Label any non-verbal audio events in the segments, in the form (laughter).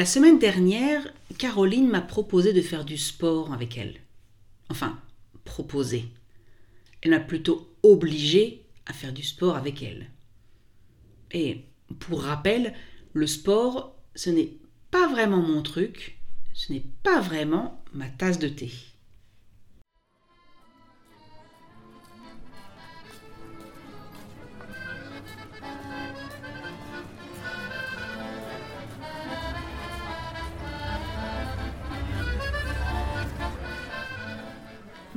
La semaine dernière, Caroline m'a proposé de faire du sport avec elle. Enfin, proposé. Elle m'a plutôt obligé à faire du sport avec elle. Et pour rappel, le sport, ce n'est pas vraiment mon truc, ce n'est pas vraiment ma tasse de thé.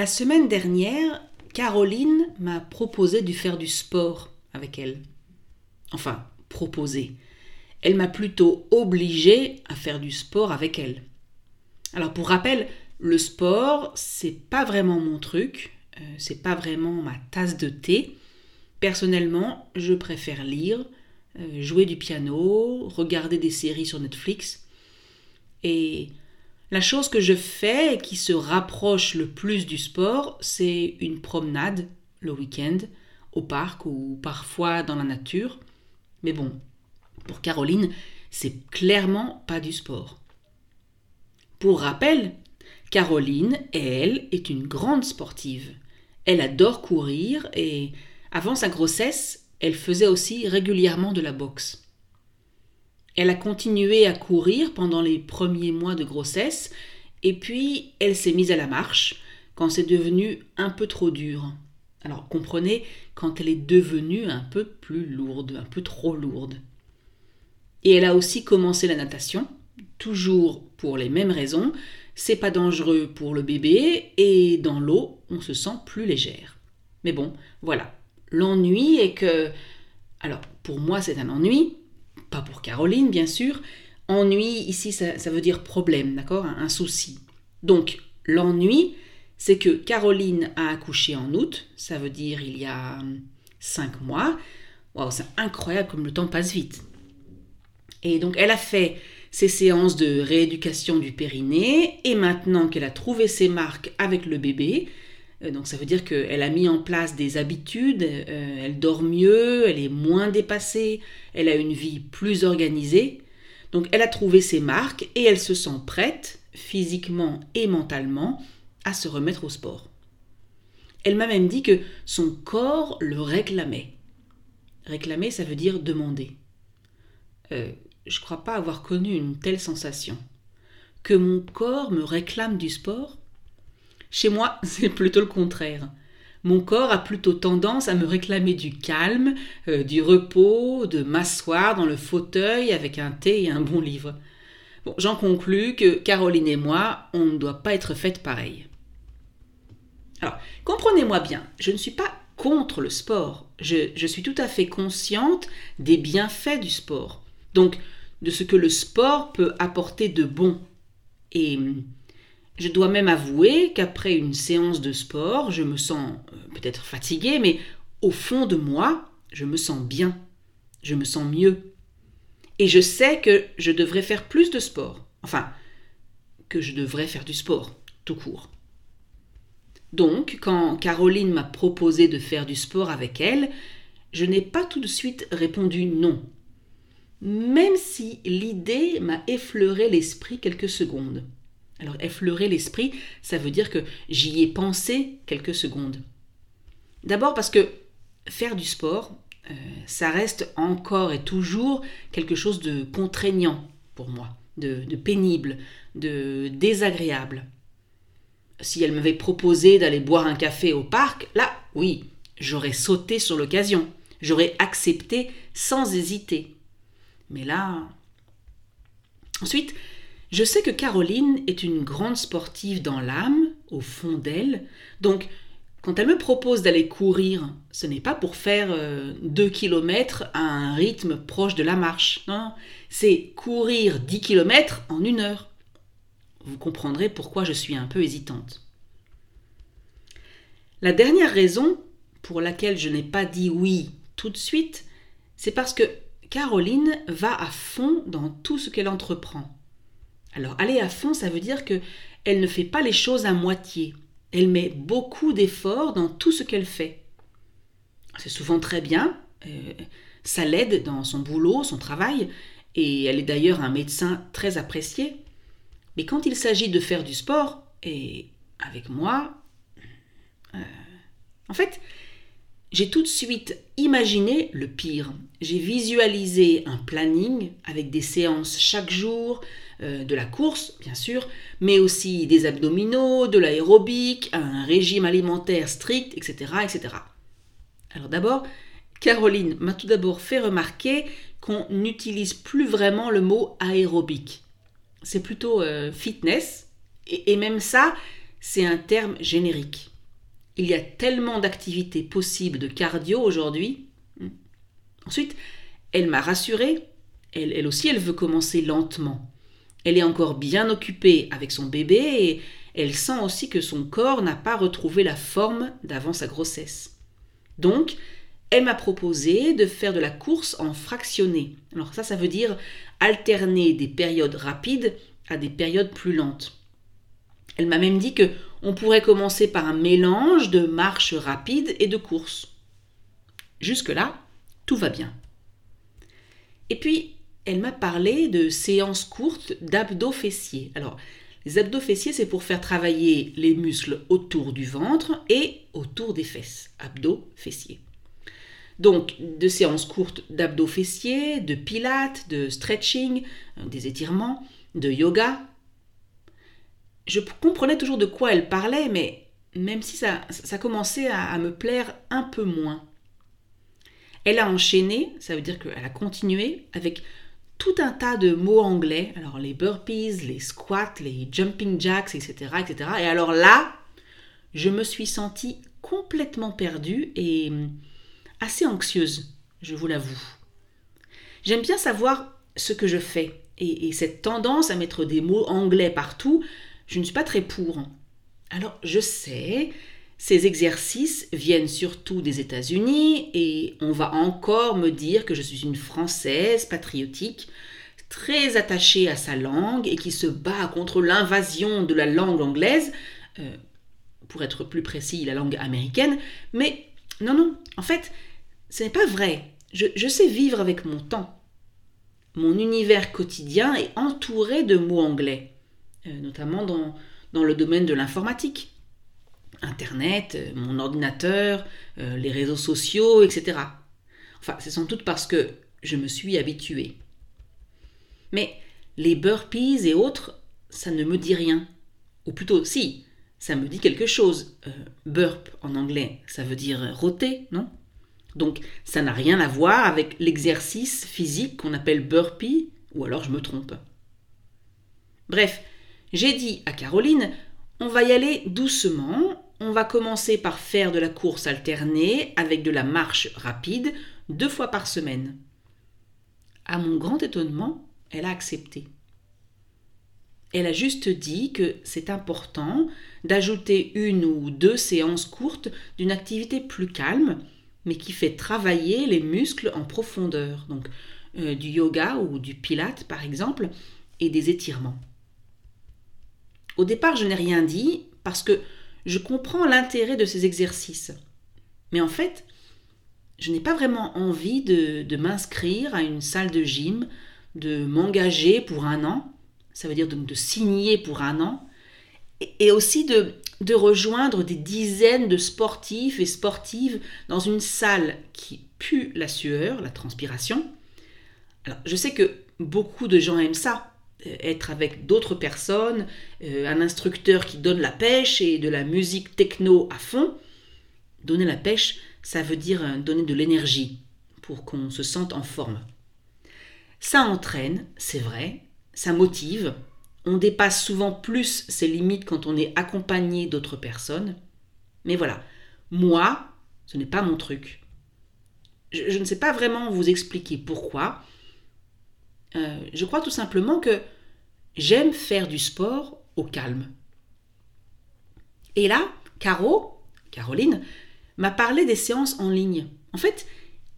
La semaine dernière, Caroline m'a proposé de faire du sport avec elle. Enfin, proposé. Elle m'a plutôt obligé à faire du sport avec elle. Alors pour rappel, le sport, c'est pas vraiment mon truc, euh, c'est pas vraiment ma tasse de thé. Personnellement, je préfère lire, euh, jouer du piano, regarder des séries sur Netflix. Et la chose que je fais et qui se rapproche le plus du sport, c'est une promenade le week-end au parc ou parfois dans la nature. Mais bon, pour Caroline, c'est clairement pas du sport. Pour rappel, Caroline, elle, est une grande sportive. Elle adore courir et avant sa grossesse, elle faisait aussi régulièrement de la boxe. Elle a continué à courir pendant les premiers mois de grossesse, et puis elle s'est mise à la marche quand c'est devenu un peu trop dur. Alors comprenez, quand elle est devenue un peu plus lourde, un peu trop lourde. Et elle a aussi commencé la natation, toujours pour les mêmes raisons. C'est pas dangereux pour le bébé et dans l'eau, on se sent plus légère. Mais bon, voilà. L'ennui est que. Alors, pour moi, c'est un ennui, pas pour Caroline, bien sûr. Ennui, ici, ça, veut dire problème, d'accord? Un, souci. Donc, l'ennui, c'est que Caroline a accouché en août, ça veut dire il y a hum, cinq mois. Waouh, c'est incroyable comme le temps passe vite. Et donc, elle a fait ses séances de rééducation du périnée, et maintenant qu'elle a trouvé ses marques avec le bébé, donc ça veut dire qu'elle a mis en place des habitudes, euh, elle dort mieux, elle est moins dépassée, elle a une vie plus organisée. Donc elle a trouvé ses marques et elle se sent prête, physiquement et mentalement, à se remettre au sport. Elle m'a même dit que son corps le réclamait. Réclamer, ça veut dire demander. Euh, je ne crois pas avoir connu une telle sensation. Que mon corps me réclame du sport chez moi, (laughs) c'est plutôt le contraire. Mon corps a plutôt tendance à me réclamer du calme, euh, du repos, de m'asseoir dans le fauteuil avec un thé et un bon livre. Bon, j'en conclus que Caroline et moi, on ne doit pas être faites pareil. Alors, comprenez-moi bien, je ne suis pas contre le sport. Je, je suis tout à fait consciente des bienfaits du sport. Donc, de ce que le sport peut apporter de bon. Et je dois même avouer qu'après une séance de sport, je me sens euh, peut-être fatiguée, mais au fond de moi, je me sens bien, je me sens mieux. Et je sais que je devrais faire plus de sport. Enfin, que je devrais faire du sport, tout court. Donc, quand Caroline m'a proposé de faire du sport avec elle, je n'ai pas tout de suite répondu non. Même si l'idée m'a effleuré l'esprit quelques secondes. Alors effleurer l'esprit, ça veut dire que j'y ai pensé quelques secondes. D'abord parce que faire du sport, euh, ça reste encore et toujours quelque chose de contraignant pour moi, de, de pénible, de désagréable. Si elle m'avait proposé d'aller boire un café au parc, là, oui, j'aurais sauté sur l'occasion, j'aurais accepté sans hésiter. Mais là... Ensuite, je sais que Caroline est une grande sportive dans l'âme, au fond d'elle, donc Quand elle me propose d'aller courir, ce n'est pas pour faire 2 euh, km à un rythme proche de la marche. C'est courir 10 km en une heure. Vous comprendrez pourquoi je suis un peu hésitante. La dernière raison pour laquelle je n'ai pas dit oui tout de suite, c'est parce que Caroline va à fond dans tout ce qu'elle entreprend. Alors aller à fond, ça veut dire que elle ne fait pas les choses à moitié. Elle met beaucoup d'efforts dans tout ce qu'elle fait. C'est souvent très bien, euh, ça l'aide dans son boulot, son travail, et elle est d'ailleurs un médecin très apprécié. Mais quand il s'agit de faire du sport, et avec moi, euh, en fait, j'ai tout de suite imaginé le pire. J'ai visualisé un planning avec des séances chaque jour, euh, de la course, bien sûr, mais aussi des abdominaux, de l'aérobic, un régime alimentaire strict, etc. etc. Alors d'abord, Caroline m'a tout d'abord fait remarquer qu'on n'utilise plus vraiment le mot aérobic. C'est plutôt euh, fitness, et même ça, c'est un terme générique. Il y a tellement d'activités possibles de cardio aujourd'hui. Ensuite, elle m'a rassurée. Elle, elle aussi, elle veut commencer lentement. Elle est encore bien occupée avec son bébé et elle sent aussi que son corps n'a pas retrouvé la forme d'avant sa grossesse. Donc, elle m'a proposé de faire de la course en fractionné. Alors ça, ça veut dire alterner des périodes rapides à des périodes plus lentes. Elle m'a même dit que on pourrait commencer par un mélange de marche rapide et de course. Jusque-là, tout va bien. Et puis, elle m'a parlé de séances courtes d'abdos fessiers. Alors, les abdos fessiers, c'est pour faire travailler les muscles autour du ventre et autour des fesses. Abdos fessiers. Donc, de séances courtes d'abdos fessiers, de pilates, de stretching, euh, des étirements, de yoga, je comprenais toujours de quoi elle parlait, mais même si ça, ça commençait à, me plaire un peu moins. Elle a enchaîné, ça veut dire qu'elle a continué avec tout un tas de mots anglais, alors les burpees, les squats, les jumping jacks, etc., etc. Et alors là, je me suis sentie complètement perdue et hum, assez anxieuse, je vous l'avoue. J'aime bien savoir ce que je fais, et cette tendance à mettre des mots anglais partout, je ne suis pas très pour. Alors je sais, ces exercices viennent surtout des États-Unis et on va encore me dire que je suis une Française patriotique, très attachée à sa langue et qui se bat contre l'invasion de la langue anglaise, euh, pour être plus précis, la langue américaine. Mais non, non, en fait, ce n'est pas vrai. je sais vivre avec mon temps. Mon univers quotidien est entouré de mots anglais. Euh, notamment dans, dans, le domaine de l'informatique. Internet, euh, mon ordinateur, euh, les réseaux sociaux, etc. Enfin, c'est sans doute parce que je me suis habituée. Mais les burpees et autres, ça ne me dit rien. Ou plutôt, si, ça me dit quelque chose. burp en anglais, ça veut dire rôter, non? Donc, ça n'a rien à voir avec l'exercice physique qu'on appelle burpee, ou alors je me trompe. Bref, j'ai dit à Caroline, on va y aller doucement, on va commencer par faire de la course alternée avec de la marche rapide deux fois par semaine. À mon grand étonnement, elle a accepté. Elle a juste dit que c'est important d'ajouter une ou deux séances courtes d'une activité plus calme, mais qui fait travailler les muscles en profondeur, donc euh, du yoga ou du pilate par exemple, et des étirements. Au départ, je n'ai rien dit parce que je comprends l'intérêt de ces exercices. Mais en fait, je n'ai pas vraiment envie de, m'inscrire à une salle de gym, de m'engager pour un an, ça veut dire de signer pour un an, et, aussi de, de rejoindre des dizaines de sportifs et sportives dans une salle qui pue la sueur, la transpiration. Alors, je sais que beaucoup de gens aiment ça, être avec d'autres personnes, euh, un instructeur qui donne la pêche et de la musique techno à fond. Donner la pêche, ça veut dire euh, donner de l'énergie pour qu'on se sente en forme. Ça entraîne, c'est vrai, ça motive. On dépasse souvent plus ses limites quand on est accompagné d'autres personnes. Mais voilà, Moi, ce n'est pas mon truc. Je, ne sais pas vraiment vous expliquer pourquoi. Euh, je crois tout simplement que j'aime faire du sport au calme. Et là, Caro, Caroline, m'a parlé des séances en ligne. En fait,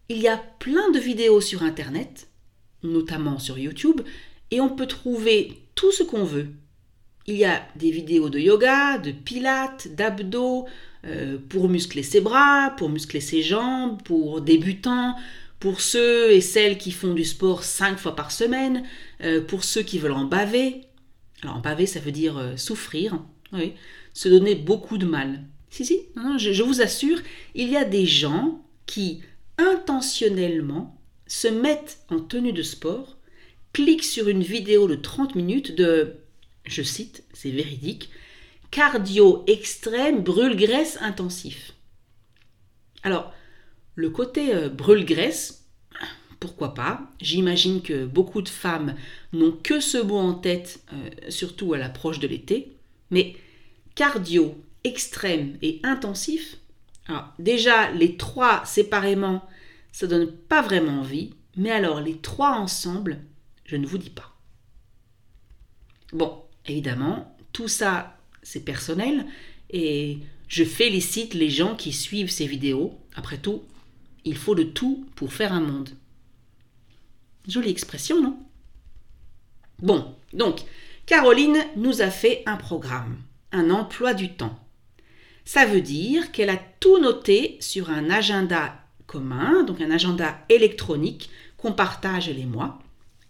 il y a plein de vidéos sur Internet, notamment sur YouTube, et on peut trouver tout ce qu'on veut. Il y a des vidéos de yoga, de pilates, d'abdos, euh, pour muscler ses bras, pour muscler ses jambes, pour débutants, pour ceux et celles qui font du sport cinq fois par semaine, euh, pour ceux qui veulent en baver. Alors en baver, ça veut dire euh, souffrir, oui, se donner beaucoup de mal. Si, si, je vous assure, il y a des gens qui intentionnellement se mettent en tenue de sport, cliquent sur une vidéo de 30 minutes de, je cite, c'est véridique, cardio extrême brûle-graisse intensif. Alors, le côté euh, brûle-graisse, pourquoi pas J'imagine que beaucoup de femmes n'ont que ce mot en tête, euh, surtout à l'approche de l'été. Mais cardio, extrême et intensif, déjà les trois séparément, ça donne pas vraiment envie, mais alors les trois ensemble, je ne vous dis pas. Bon, évidemment, tout ça c'est personnel et je félicite les gens qui suivent ces vidéos. Après tout, il faut de tout pour faire un monde. Jolie expression, non? Bon, donc, Caroline nous a fait un programme, un emploi du temps. Ça veut dire qu'elle a tout noté sur un agenda commun, donc un agenda électronique qu'on partage les mois.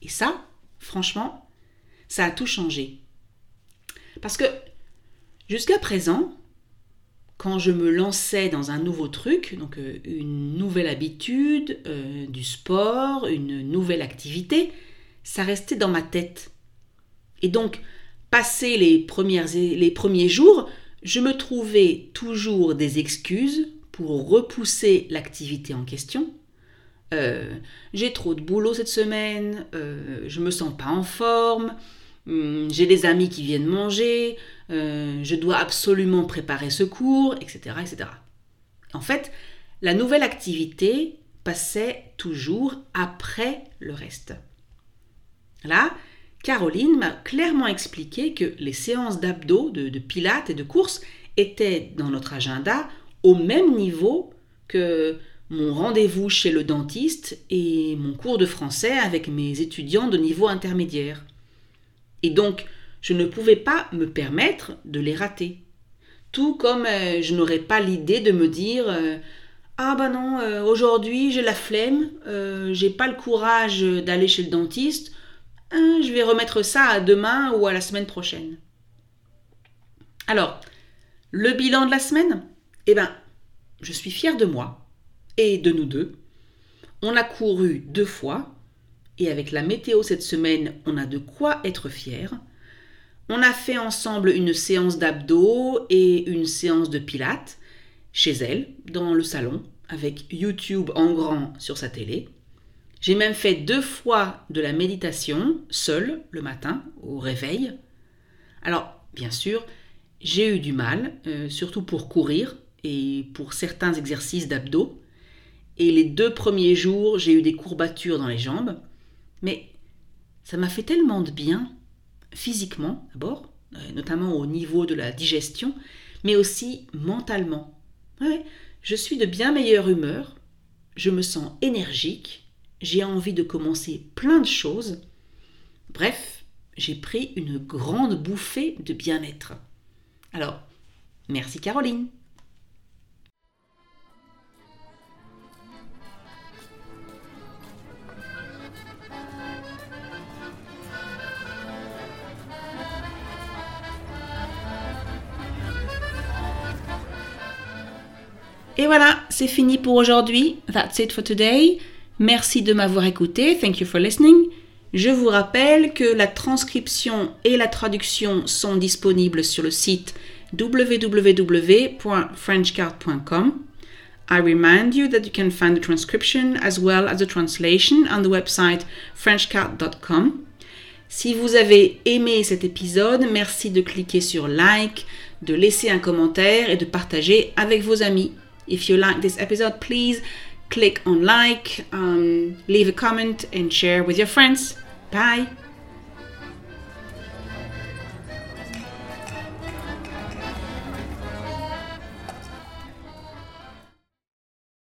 Et ça, franchement, ça a tout changé. Parce que Jusqu'à présent, quand je me lançais dans un nouveau truc, donc euh, une nouvelle habitude, euh, du sport, une nouvelle activité, ça restait dans ma tête. Et donc, passé les, premières, les premiers jours, je me trouvais toujours des excuses pour repousser l'activité en question. Euh, j'ai trop de boulot cette semaine, je me sens pas en forme, hum, j'ai des amis qui viennent manger, euh, je dois absolument préparer ce cours, etc., etc. En fait, la nouvelle activité passait toujours après le reste. Là, Caroline m'a clairement expliqué que les séances d'abdos, de, de pilates et de courses étaient dans notre agenda au même niveau que mon rendez-vous chez le dentiste et mon cours de français avec mes étudiants de niveau intermédiaire. Et donc, je ne pouvais pas me permettre de les rater. Tout comme euh, je n'aurais pas l'idée de me dire euh, Ah bah non, euh, aujourd'hui j'ai la flemme, j'ai pas le courage d'aller chez le dentiste, hein, je vais remettre ça à demain ou à la semaine prochaine. Alors, le bilan de la semaine? Eh bien, je suis fière de moi et de nous deux. On a couru deux fois et avec la météo cette semaine, on a de quoi être fiers. On a fait ensemble une séance d'abdos et une séance de pilates chez elle, dans le salon, avec YouTube en grand sur sa télé. J'ai même fait deux fois de la méditation, seule, le matin, au réveil. Alors, bien sûr, j'ai eu du mal, euh, surtout pour courir et pour certains exercices d'abdos. Et les deux premiers jours, j'ai eu des courbatures dans les jambes. Mais ça m'a fait tellement de bien physiquement d'abord, euh, notamment au niveau de la digestion, mais aussi mentalement. je suis de bien meilleure humeur, je me sens énergique, j'ai envie de commencer plein de choses. Bref, j'ai pris une grande bouffée de bien-être. Alors, merci Caroline. Et voilà, c'est fini pour aujourd'hui. That's it for today. Merci de m'avoir écouté. Thank you for listening. Je vous rappelle que la transcription et la traduction sont disponibles sur le site www.frenchcard.com. I remind you that you can find the transcription as well as the translation on the website frenchcard.com. Si vous avez aimé cet épisode, merci de cliquer sur like, de laisser un commentaire et de partager avec vos amis. If you like this episode, please click on like, um, leave a comment, and share with your friends. Bye.